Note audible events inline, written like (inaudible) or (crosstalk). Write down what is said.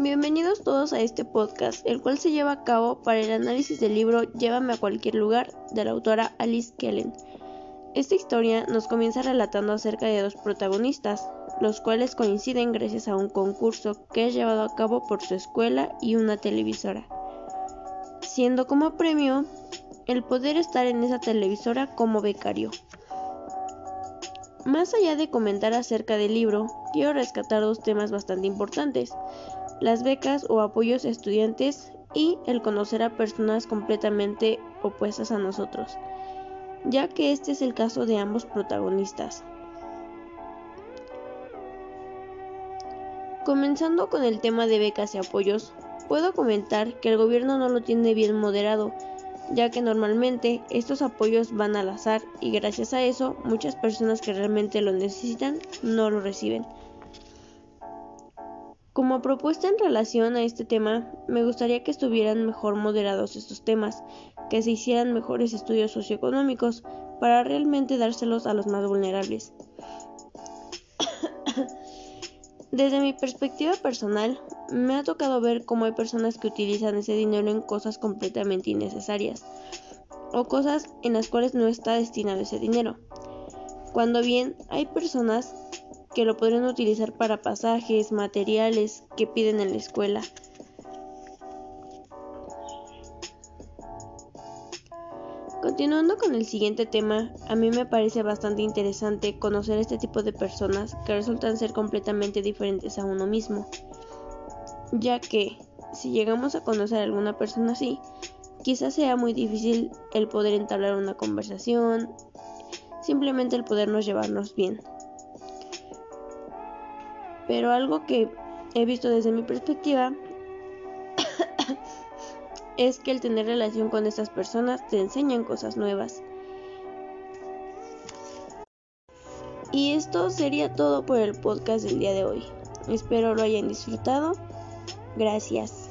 Bienvenidos todos a este podcast, el cual se lleva a cabo para el análisis del libro Llévame a cualquier lugar de la autora Alice Kellen. Esta historia nos comienza relatando acerca de dos protagonistas, los cuales coinciden gracias a un concurso que es llevado a cabo por su escuela y una televisora, siendo como premio el poder estar en esa televisora como becario. Más allá de comentar acerca del libro, quiero rescatar dos temas bastante importantes, las becas o apoyos a estudiantes y el conocer a personas completamente opuestas a nosotros, ya que este es el caso de ambos protagonistas. Comenzando con el tema de becas y apoyos, puedo comentar que el gobierno no lo tiene bien moderado, ya que normalmente estos apoyos van al azar y gracias a eso muchas personas que realmente lo necesitan no lo reciben. Como propuesta en relación a este tema, me gustaría que estuvieran mejor moderados estos temas, que se hicieran mejores estudios socioeconómicos para realmente dárselos a los más vulnerables. (coughs) Desde mi perspectiva personal, me ha tocado ver cómo hay personas que utilizan ese dinero en cosas completamente innecesarias o cosas en las cuales no está destinado ese dinero. Cuando bien hay personas que lo podrían utilizar para pasajes, materiales que piden en la escuela. Continuando con el siguiente tema, a mí me parece bastante interesante conocer este tipo de personas que resultan ser completamente diferentes a uno mismo, ya que si llegamos a conocer a alguna persona así, quizás sea muy difícil el poder entablar una conversación, simplemente el podernos llevarnos bien. Pero algo que he visto desde mi perspectiva es que el tener relación con estas personas te enseñan cosas nuevas. Y esto sería todo por el podcast del día de hoy. Espero lo hayan disfrutado. Gracias.